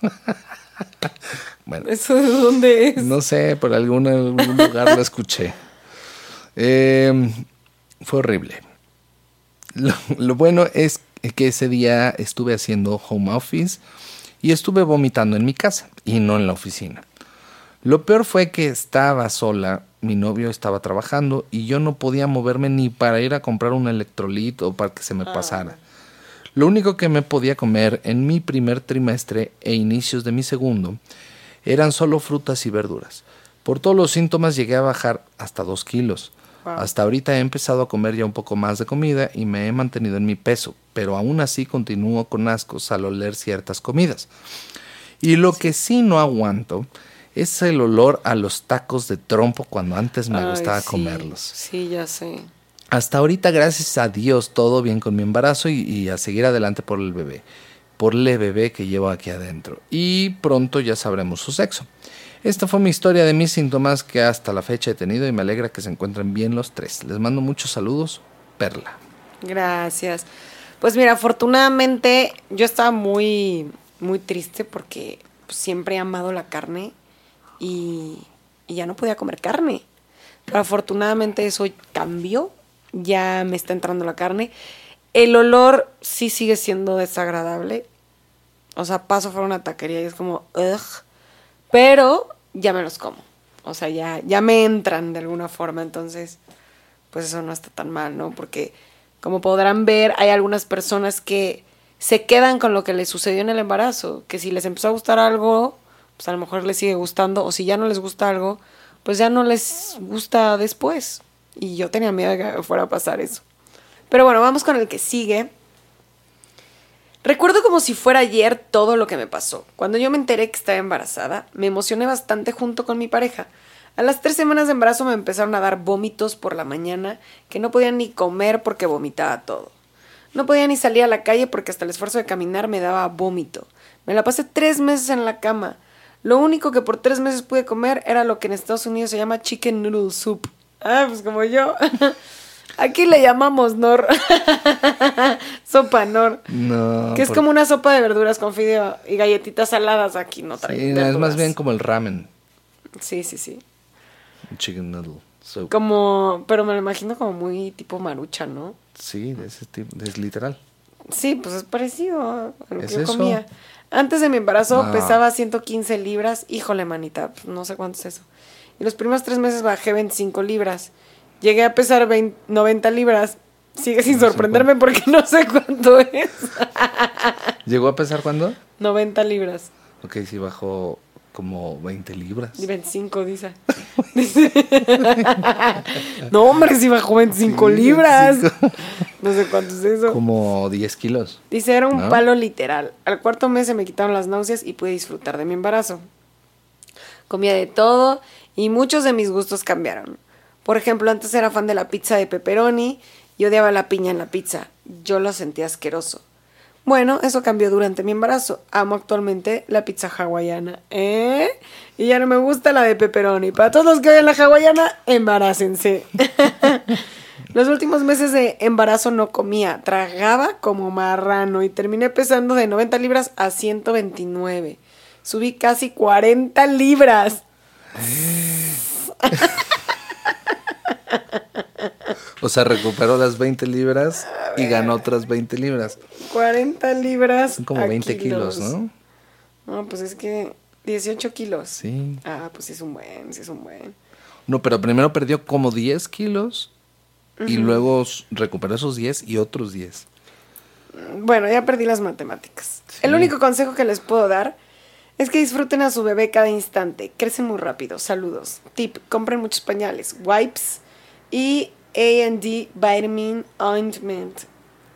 bueno, ¿Eso de dónde es? no sé, por algún, algún lugar lo escuché. Eh, fue horrible. Lo, lo bueno es que ese día estuve haciendo home office y estuve vomitando en mi casa y no en la oficina. Lo peor fue que estaba sola, mi novio estaba trabajando y yo no podía moverme ni para ir a comprar un electrolit o para que se me pasara. Lo único que me podía comer en mi primer trimestre e inicios de mi segundo eran solo frutas y verduras. Por todos los síntomas llegué a bajar hasta dos kilos. Wow. Hasta ahorita he empezado a comer ya un poco más de comida y me he mantenido en mi peso, pero aún así continúo con ascos al oler ciertas comidas. Y lo que sí no aguanto es el olor a los tacos de trompo cuando antes me Ay, gustaba sí, comerlos. Sí, ya sé. Hasta ahorita, gracias a Dios, todo bien con mi embarazo y, a seguir adelante por el bebé. Por el bebé que llevo aquí adentro. Y pronto ya sabremos su sexo. Esta fue mi historia de mis síntomas que hasta la fecha he tenido y me alegra que se encuentren bien los tres. Les mando muchos saludos. Perla. Gracias. Pues mira, afortunadamente yo estaba muy, muy triste porque pues, siempre he amado la carne y, y ya no podía comer carne. Pero afortunadamente eso cambió, ya me está entrando la carne. El olor sí sigue siendo desagradable. O sea, paso por una taquería y es como, ugh. Pero ya me los como. O sea, ya, ya me entran de alguna forma. Entonces, pues eso no está tan mal, ¿no? Porque como podrán ver, hay algunas personas que se quedan con lo que les sucedió en el embarazo, que si les empezó a gustar algo, pues a lo mejor les sigue gustando, o si ya no les gusta algo, pues ya no les gusta después. Y yo tenía miedo de que fuera a pasar eso. Pero bueno, vamos con el que sigue. Recuerdo como si fuera ayer todo lo que me pasó. Cuando yo me enteré que estaba embarazada, me emocioné bastante junto con mi pareja. A las tres semanas de embarazo me empezaron a dar vómitos por la mañana, que no podía ni comer porque vomitaba todo. No podía ni salir a la calle porque hasta el esfuerzo de caminar me daba vómito. Me la pasé tres meses en la cama. Lo único que por tres meses pude comer era lo que en Estados Unidos se llama chicken noodle soup. Ah, pues como yo. Aquí le llamamos Nor. sopa Nor. No. Que es por- como una sopa de verduras con fideo y galletitas saladas. Aquí no trae. Sí, no, es más bien como el ramen. Sí, sí, sí. Chicken noodle soup. Como, pero me lo imagino como muy tipo marucha, ¿no? Sí, de ese tipo. Es literal. Sí, pues es parecido a lo que ¿Es yo eso? comía. Antes de mi embarazo Ah. pesaba 115 libras. Híjole, manita, pues, no sé cuánto es eso. Y los primeros tres meses bajé 25 libras. Llegué a pesar 20 90 libras. Sigue sin No sé sorprenderme porque no sé cuánto es. ¿Llegó a pesar cuándo? 90 libras. Ok, sí bajó como 20 libras. Y 25, dice. No, hombre, si bajó 25 Sí, libras. 25. No sé cuánto es eso. Como 10 kilos. Dice, era un ¿No? palo literal. Al cuarto mes se me quitaron las náuseas y pude disfrutar de mi embarazo. Comía de todo y muchos de mis gustos cambiaron. Por ejemplo, antes era fan de la pizza de pepperoni y odiaba la piña en la pizza. Yo lo sentía asqueroso. Bueno, eso cambió durante mi embarazo. Amo actualmente la pizza hawaiana. ¿Eh? Y ya no me gusta la de pepperoni. Para todos los que oyen la hawaiana, embarácense. Los últimos meses de embarazo no comía, tragaba como marrano y terminé pesando de 90 libras a 129. Subí casi 40 libras. O sea, recuperó las 20 libras y ganó otras 20 libras. 40 libras. Son como a 20 kilos, ¿no? No, pues es que 18 kilos. Sí. Ah, pues es un buen, sí es un buen. No, pero primero perdió como 10 kilos y luego recuperó esos 10 y otros 10. Bueno, ya perdí las matemáticas. Sí. El único consejo que les puedo dar es que disfruten a su bebé cada instante. Crecen muy rápido. Saludos. Tip, compren muchos pañales, wipes y A&D Vitamin Ointment.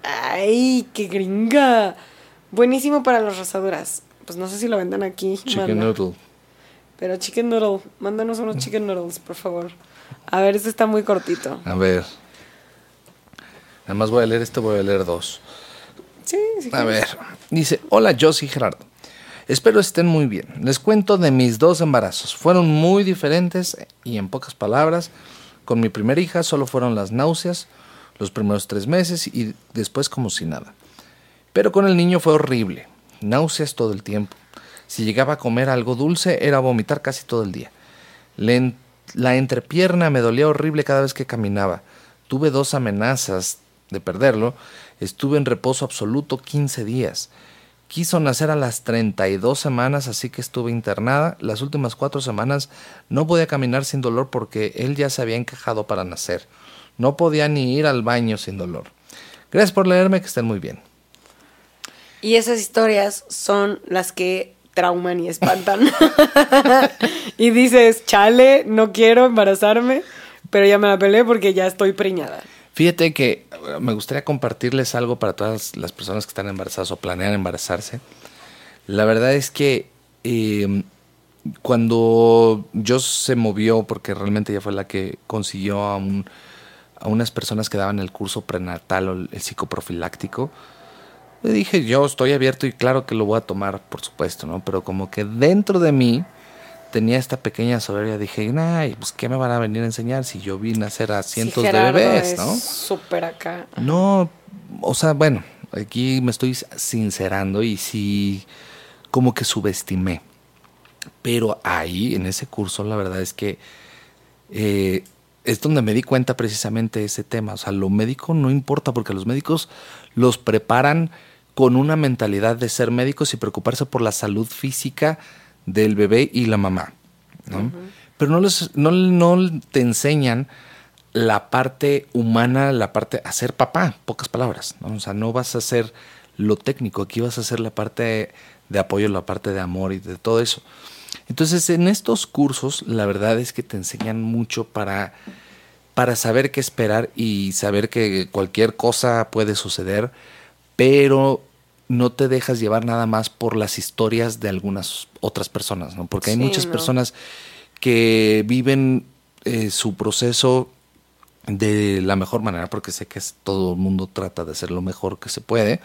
¡Ay, qué gringa! Buenísimo para las rosaduras. Pues no sé si lo vendan aquí. Chicken noodle. Pero chicken noodle. Mándanos unos chicken noodles, por favor. A ver, este está muy cortito. A ver. Nada más voy a leer este, voy a leer dos. Sí, sí. A ver, dice, hola Josie Gerardo. Espero estén muy bien. Les cuento de mis dos embarazos. Fueron muy diferentes y en pocas palabras, con mi primera hija solo fueron las náuseas los primeros tres meses y después como si nada. Pero con el niño fue horrible. Náuseas todo el tiempo. Si llegaba a comer algo dulce era vomitar casi todo el día. La entrepierna me dolía horrible cada vez que caminaba. Tuve dos amenazas de perderlo. Estuve en reposo absoluto 15 días. Quiso nacer a las 32 semanas, así que estuve internada. Las últimas cuatro semanas no podía caminar sin dolor porque él ya se había encajado para nacer. No podía ni ir al baño sin dolor. Gracias por leerme, que estén muy bien. Y esas historias son las que trauman y espantan. y dices, chale, no quiero embarazarme, pero ya me la peleé porque ya estoy preñada. Fíjate que eh, me gustaría compartirles algo para todas las personas que están embarazadas o planean embarazarse. La verdad es que eh, cuando yo se movió, porque realmente ella fue la que consiguió a, un, a unas personas que daban el curso prenatal o el psicoprofiláctico, le dije, yo estoy abierto y claro que lo voy a tomar, por supuesto, ¿no? Pero como que dentro de mí tenía esta pequeña soberbia, dije, ay, pues ¿qué me van a venir a enseñar si yo vine a hacer a cientos de bebés, ¿no? Súper acá. No, o sea, bueno, aquí me estoy sincerando y sí, como que subestimé. Pero ahí, en ese curso, la verdad es que eh, es donde me di cuenta precisamente de ese tema. O sea, lo médico no importa porque los médicos los preparan con una mentalidad de ser médicos y preocuparse por la salud física del bebé y la mamá. ¿no? Pero no, les, no, no te enseñan la parte humana, la parte a ser papá, pocas palabras. ¿no? O sea, no vas a hacer lo técnico, aquí vas a hacer la parte de apoyo, la parte de amor y de todo eso. Entonces, en estos cursos, la verdad es que te enseñan mucho para, para saber qué esperar y saber que cualquier cosa puede suceder, pero no te dejas llevar nada más por las historias de algunas otras personas, ¿no? Porque hay Sí, muchas no. personas que viven eh, su proceso de la mejor manera, porque sé que es- todo el mundo trata de hacer lo mejor que se puede,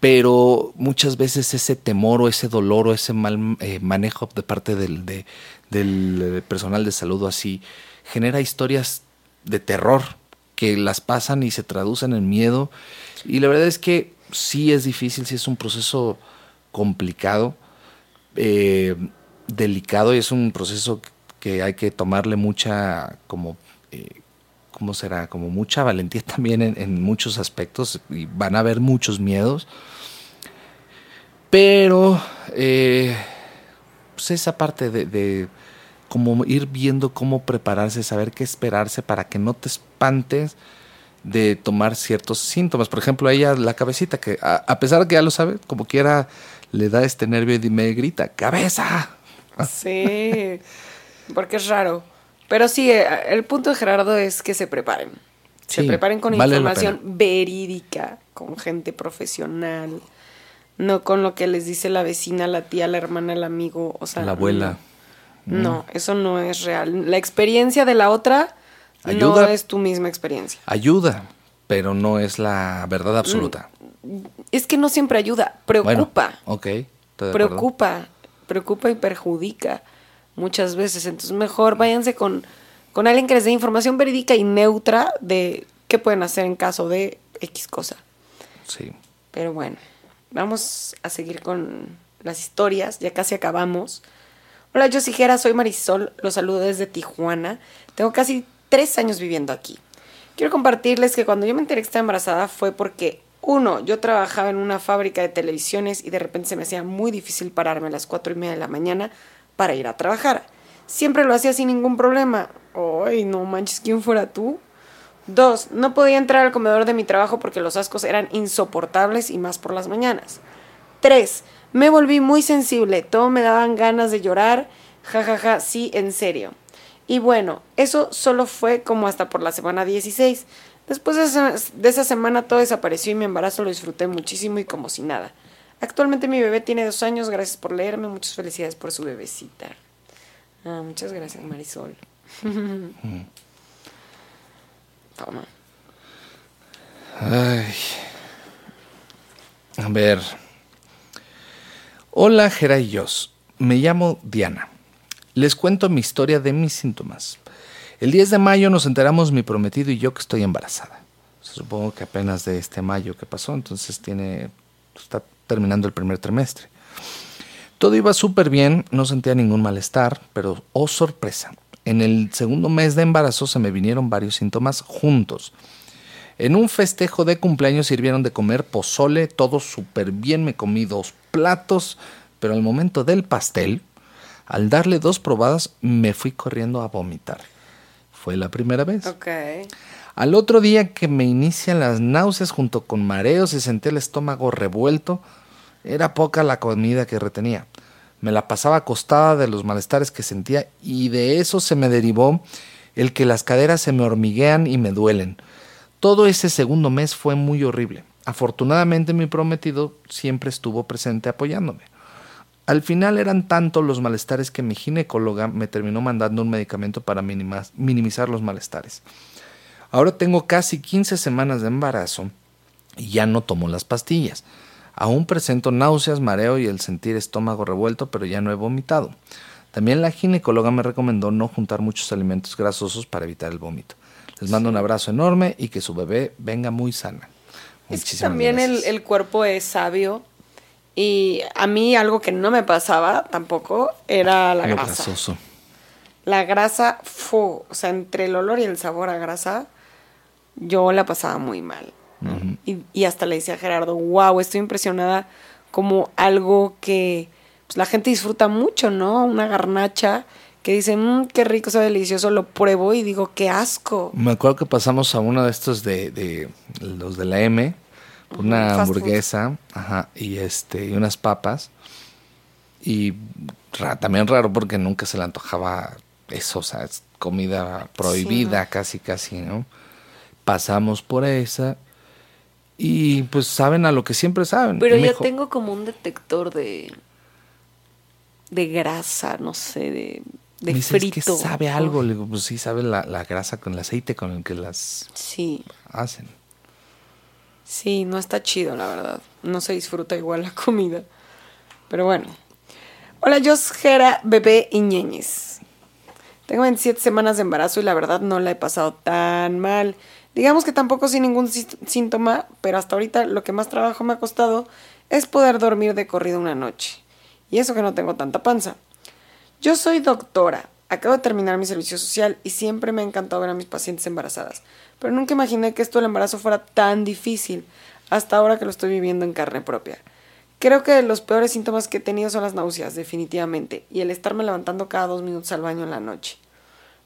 pero muchas veces ese temor o ese dolor o ese mal eh, manejo de parte del, de- del eh, personal de salud o así genera historias de terror que las pasan y se traducen en miedo. Y la verdad es que sí es difícil, sí es un proceso complicado, eh, delicado y es un proceso que hay que tomarle mucha como... eh, ¿Cómo será? Como mucha valentía también en, muchos aspectos y van a haber muchos miedos. Pero eh, pues esa parte de, de como ir viendo cómo prepararse, saber qué esperarse para que no te espantes de tomar ciertos síntomas. Por ejemplo, a ella la cabecita, que a, a pesar de que ya lo sabe, como quiera le da este nervio y me grita, cabeza. Sí, porque es raro. Pero sí, eh, el punto de Gerardo es que se preparen. Se preparen con vale información verídica, con gente profesional, no con lo que les dice la vecina, la tía, la hermana, el amigo, o sea, La abuela. No, No, eso no es real. La experiencia de la otra no Ayuda. es tu misma experiencia. Ayuda, pero no es la verdad absoluta. Es que no siempre ayuda, preocupa. Bueno, ok. preocupa, preocupa y perjudica muchas veces. Entonces mejor váyanse con, con alguien que les dé información verídica y neutra de qué pueden hacer en caso de X cosa. Sí. Pero bueno, vamos a seguir con las historias, ya casi acabamos. Hola, yo soy Jera, soy Marisol, los saludo desde Tijuana. Tengo casi tres años viviendo aquí. Quiero compartirles que cuando yo me enteré que estaba embarazada fue porque, uno, yo trabajaba en una fábrica de televisiones y de repente se me hacía muy difícil pararme a las cuatro y media de la mañana para ir a trabajar. Siempre lo hacía sin ningún problema. Ay, no manches, ¿quién fuera tú? Dos, no podía entrar al comedor de mi trabajo porque los ascos eran insoportables y más por las mañanas. Tres, me volví muy sensible, todo me daban ganas de llorar, jajaja, ja, ja, sí, en serio. Y bueno, eso solo fue como hasta por la semana 16. Después de esa, de esa semana todo desapareció y mi embarazo lo disfruté muchísimo y como si nada. Actualmente mi bebé tiene dos años, gracias por leerme, muchas felicidades por su bebecita. Ah, muchas gracias, Marisol. Toma. Ay. A ver. Hola, Jera y Jos. Me llamo Diana. Les cuento mi historia de mis síntomas. El 10 de mayo nos enteramos mi prometido y yo que estoy embarazada. Supongo que apenas de este mayo que pasó, entonces tiene está terminando el primer trimestre. Todo iba súper bien, no sentía ningún malestar, pero oh sorpresa, en el segundo mes de embarazo se me vinieron varios síntomas juntos. En un festejo de cumpleaños sirvieron de comer pozole, todo súper bien, me comí dos platos, pero al momento del pastel, al darle dos probadas, me fui corriendo a vomitar. Fue la primera vez. Al otro día que me inician las náuseas junto con mareos y sentí el estómago revuelto, era poca la comida que retenía. Me la pasaba acostada de los malestares que sentía y de eso se me derivó el que las caderas se me hormiguean y me duelen. Todo ese segundo mes fue muy horrible. Afortunadamente mi prometido siempre estuvo presente apoyándome. Al final eran tantos los malestares que mi ginecóloga me terminó mandando un medicamento para minimizar los malestares. Ahora tengo casi 15 semanas de embarazo y ya no tomo las pastillas. Aún presento náuseas, mareo y el sentir estómago revuelto, pero ya no he vomitado. También la ginecóloga me recomendó no juntar muchos alimentos grasosos para evitar el vómito. Les mando un abrazo enorme y que su bebé venga muy sana. Es que también el, el, cuerpo es sabio y a mí algo que no me pasaba tampoco era la grasa. Grasoso. La grasa, fu, o sea, entre el olor y el sabor a grasa, yo la pasaba muy mal. y, hasta le decía a Gerardo, wow, estoy impresionada como algo que pues, la gente disfruta mucho, ¿no? Una garnacha que dice, mmm, qué rico, sabe delicioso, lo pruebo y digo, qué asco. Me acuerdo que pasamos a uno de estos de, de los de la M, una hamburguesa, ajá, y este, y unas papas. Y también raro porque nunca se le antojaba eso, o sea, es comida prohibida, casi, casi, ¿no? pasamos por esa y pues saben a lo que siempre saben. Pero yo tengo como un detector de de grasa, no sé, de, de frito. que sabe algo, le digo, pues sí sabe la, la, grasa con el aceite con el que las sí. hacen. Sí, no está chido, la verdad. No se disfruta igual la comida. Pero bueno. Hola, yo Jera, bebé y ñeñes. Tengo 27 semanas de embarazo y la verdad no la he pasado tan mal. Digamos que tampoco sin ningún síntoma, pero hasta ahorita lo que más trabajo me ha costado es poder dormir de corrido una noche. Y eso que no tengo tanta panza. Yo soy doctora, acabo de terminar mi servicio social y siempre me ha encantado ver a mis pacientes embarazadas, pero nunca imaginé que esto del embarazo fuera tan difícil, hasta ahora que lo estoy viviendo en carne propia. Creo que los peores síntomas que he tenido son las náuseas, definitivamente, y el estarme levantando cada dos minutos al baño en la noche.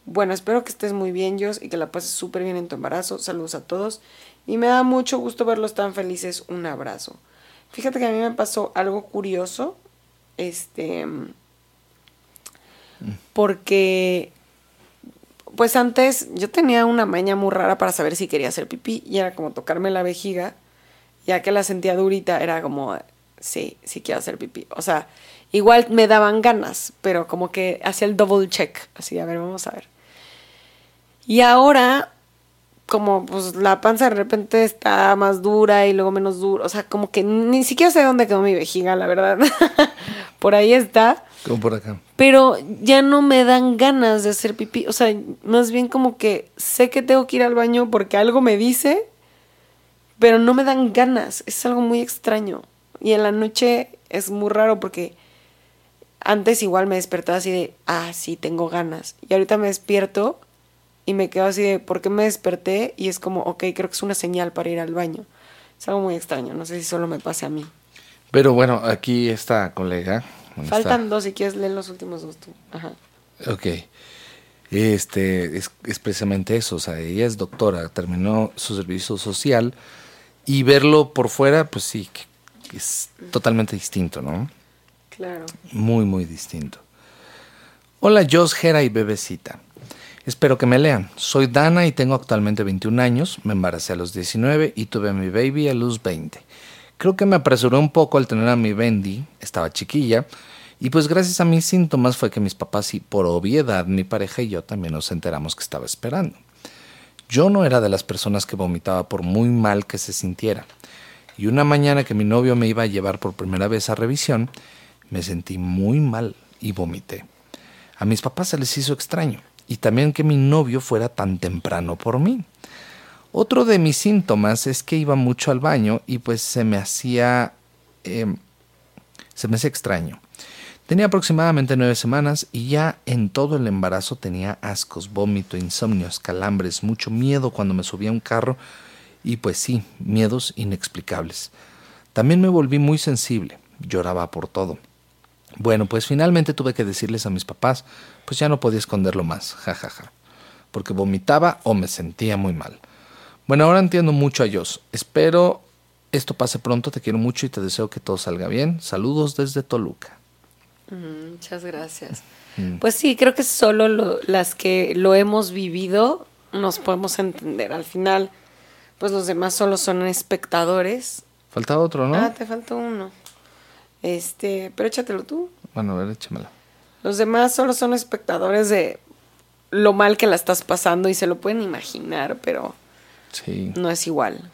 Bueno, espero que estés muy bien, Jos, y que la pases súper bien en tu embarazo. Saludos a todos. Y me da mucho gusto verlos tan felices. Un abrazo. Fíjate que a mí me pasó algo curioso. Este. Porque. Pues antes yo tenía una maña muy rara para saber si quería hacer pipí. Y era como tocarme la vejiga. Ya que la sentía durita, era como. Sí, sí quiero hacer pipí. O sea, igual me daban ganas, pero como que hacía el double check. Así, a ver, vamos a ver. Y ahora, como pues la panza de repente está más dura y luego menos dura, o sea, como que ni siquiera sé dónde quedó mi vejiga, la verdad. por ahí está. Como por acá. Pero ya no me dan ganas de hacer pipí, o sea, más bien como que sé que tengo que ir al baño porque algo me dice, pero no me dan ganas, es algo muy extraño. Y en la noche es muy raro porque antes igual me despertaba así de, ah, sí, tengo ganas. Y ahorita me despierto y me quedo así de, ¿por qué me desperté? Y es como, ok, creo que es una señal para ir al baño. Es algo muy extraño, no sé si solo me pase a mí. Pero bueno, aquí está colega. Faltan dos, si quieres leer los últimos dos tú. Ajá. Ok. Este, es, es, precisamente eso, o sea, ella es doctora, terminó su servicio social y verlo por fuera, pues sí, es totalmente distinto, ¿no? Claro. Muy, muy distinto. Hola, Jos, Gera y Bebecita. Espero que me lean. Soy Dana y tengo actualmente 21 años. Me embaracé a los 19 y tuve a mi baby a los 20. Creo que me apresuré un poco al tener a mi Bendy, estaba chiquilla, y pues gracias a mis síntomas fue que mis papás y por obviedad mi pareja y yo también nos enteramos que estaba esperando. Yo no era de las personas que vomitaba por muy mal que se sintiera. Y una mañana que mi novio me iba a llevar por primera vez a revisión, me sentí muy mal y vomité. A mis papás se les hizo extraño y también que mi novio fuera tan temprano por mí. Otro de mis síntomas es que iba mucho al baño y pues se me hacía... Em, se me hacía extraño. Tenía aproximadamente nueve semanas y ya en todo el embarazo tenía ascos, vómito, insomnios, calambres, mucho miedo cuando me subía a un carro y pues sí, miedos inexplicables. También me volví muy sensible, lloraba por todo. Bueno, pues finalmente tuve que decirles a mis papás, pues ya no podía esconderlo más, jajaja, ja, ja, porque vomitaba o me sentía muy mal. Bueno, ahora entiendo mucho a Dios. Espero esto pase pronto, te quiero mucho y te deseo que todo salga bien. Saludos desde Toluca. Mm, muchas gracias. Mm. Pues sí, creo que solo las que lo hemos vivido nos podemos entender. Al final, pues los demás solo son espectadores. Falta otro, ¿no? Ah, te falta uno. Este, pero échatelo tú. Bueno, a ver, échamela. Los demás solo son espectadores de lo mal que la estás pasando y se lo pueden imaginar, pero Sí. no es igual.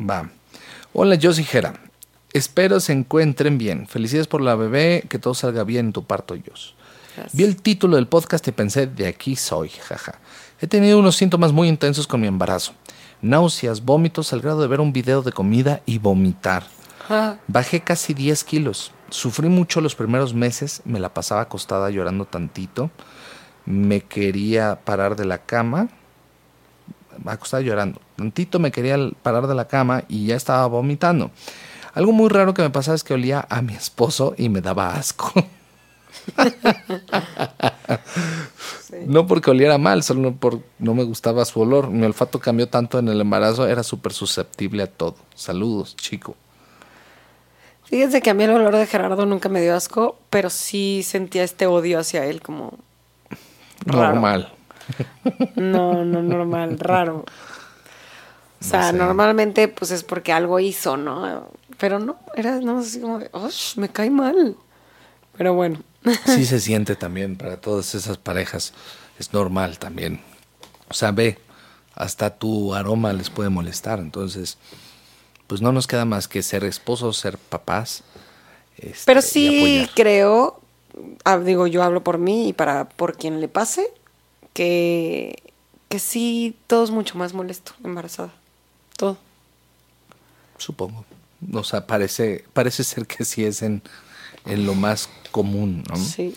Va. Hola, Josie Jera. Espero se encuentren bien. Felicidades por la bebé, que todo salga bien en tu parto, Jos. Vi el título del podcast y pensé, de aquí soy, jaja. He tenido unos síntomas muy intensos con mi embarazo. Náuseas, vómitos al grado de ver un video de comida y vomitar. Bajé casi 10 kilos. Sufrí mucho los primeros meses, me la pasaba acostada llorando tantito. Me quería parar de la cama, acostada llorando. Tantito me quería parar de la cama y ya estaba vomitando. Algo muy raro que me pasaba es que olía a mi esposo y me daba asco. sí. No porque oliera mal, solo por no me gustaba su olor. Mi olfato cambió tanto en el embarazo, era súper susceptible a todo. Saludos, chico. Fíjense que a mí el olor de Gerardo nunca me dio asco, pero sí sentía este odio hacia él como Raro. No, no normal, raro. O sea, sé. normalmente pues es porque algo hizo, ¿no? Pero no, era no así como de, "Ush, me cae mal. Pero bueno, Sí se siente también para todas esas parejas. Es normal también. O sea, ve, hasta tu aroma les puede molestar. Entonces, pues no nos queda más que ser esposos, ser papás. este, Pero sí creo, ah, digo, yo hablo por mí y para por quien le pase, que, que sí todo es mucho más molesto embarazada. Todo. Supongo. O sea, parece, parece ser que sí es en, en lo más común, ¿no? Sí.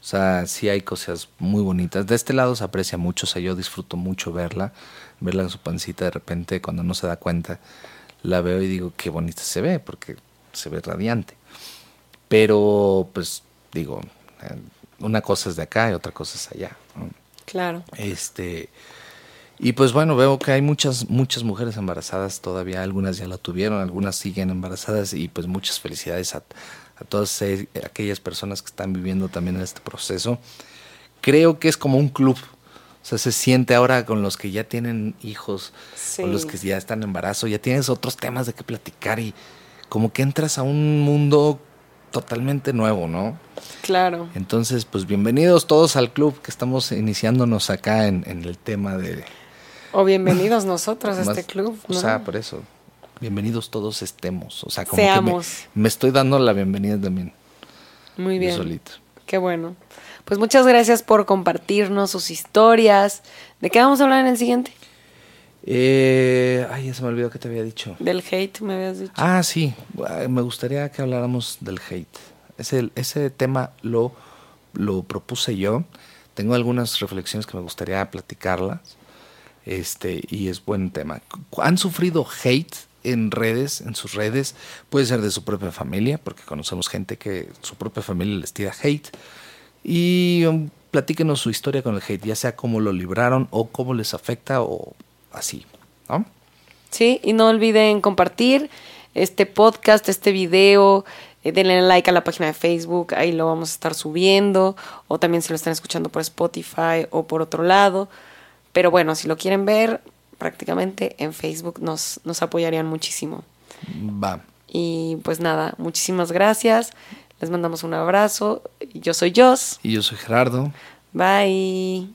O sea, sí hay cosas muy bonitas. De este lado se aprecia mucho, o sea, yo disfruto mucho verla, verla en su pancita de repente cuando no se da cuenta, la veo y digo, qué bonita se ve, porque se ve radiante. Pero, pues, digo, eh, una cosa es de acá y otra cosa es allá. ¿no? Claro. Este, y pues bueno, veo que hay muchas, muchas mujeres embarazadas todavía, algunas ya la tuvieron, algunas siguen embarazadas y pues muchas felicidades a, a todas eh, aquellas personas que están viviendo también en este proceso. Creo que es como un club, o sea, se siente ahora con los que ya tienen hijos, Sí. con los que ya están en embarazo, ya tienes otros temas de qué platicar y como que entras a un mundo totalmente nuevo, ¿no? Claro. Entonces, pues bienvenidos todos al club que estamos iniciándonos acá en, en el tema de... O bienvenidos nosotros a este club. O ¿no? sea, por eso, bienvenidos todos estemos. O sea, como que Seamos. me, me estoy dando la bienvenida también. Muy yo bien. solito. Qué bueno. Pues muchas gracias por compartirnos sus historias. ¿De qué vamos a hablar en el siguiente? Eh, ay, ya se me olvidó que te había dicho. Del hate, me habías dicho. Ah, sí, me gustaría que habláramos del hate. Ese, ese tema lo, lo propuse yo. Tengo algunas reflexiones que me gustaría platicarlas. Este, y es buen tema. ¿Han sufrido hate en redes, en sus redes? Puede ser de su propia familia, porque conocemos gente que su propia familia les tira hate. Y um, platíquenos su historia con el hate, ya sea cómo lo libraron o cómo les afecta o así, ¿no? Sí, y no olviden compartir este podcast, este video. eh, denle like a la página de Facebook, ahí lo vamos a estar subiendo. O también si lo están escuchando por Spotify o por otro lado. Pero bueno, si lo quieren ver, prácticamente en Facebook nos, nos apoyarían muchísimo. Va. Y pues nada, muchísimas gracias. Les mandamos un abrazo. Yo soy Jos. Y yo soy Gerardo. Bye.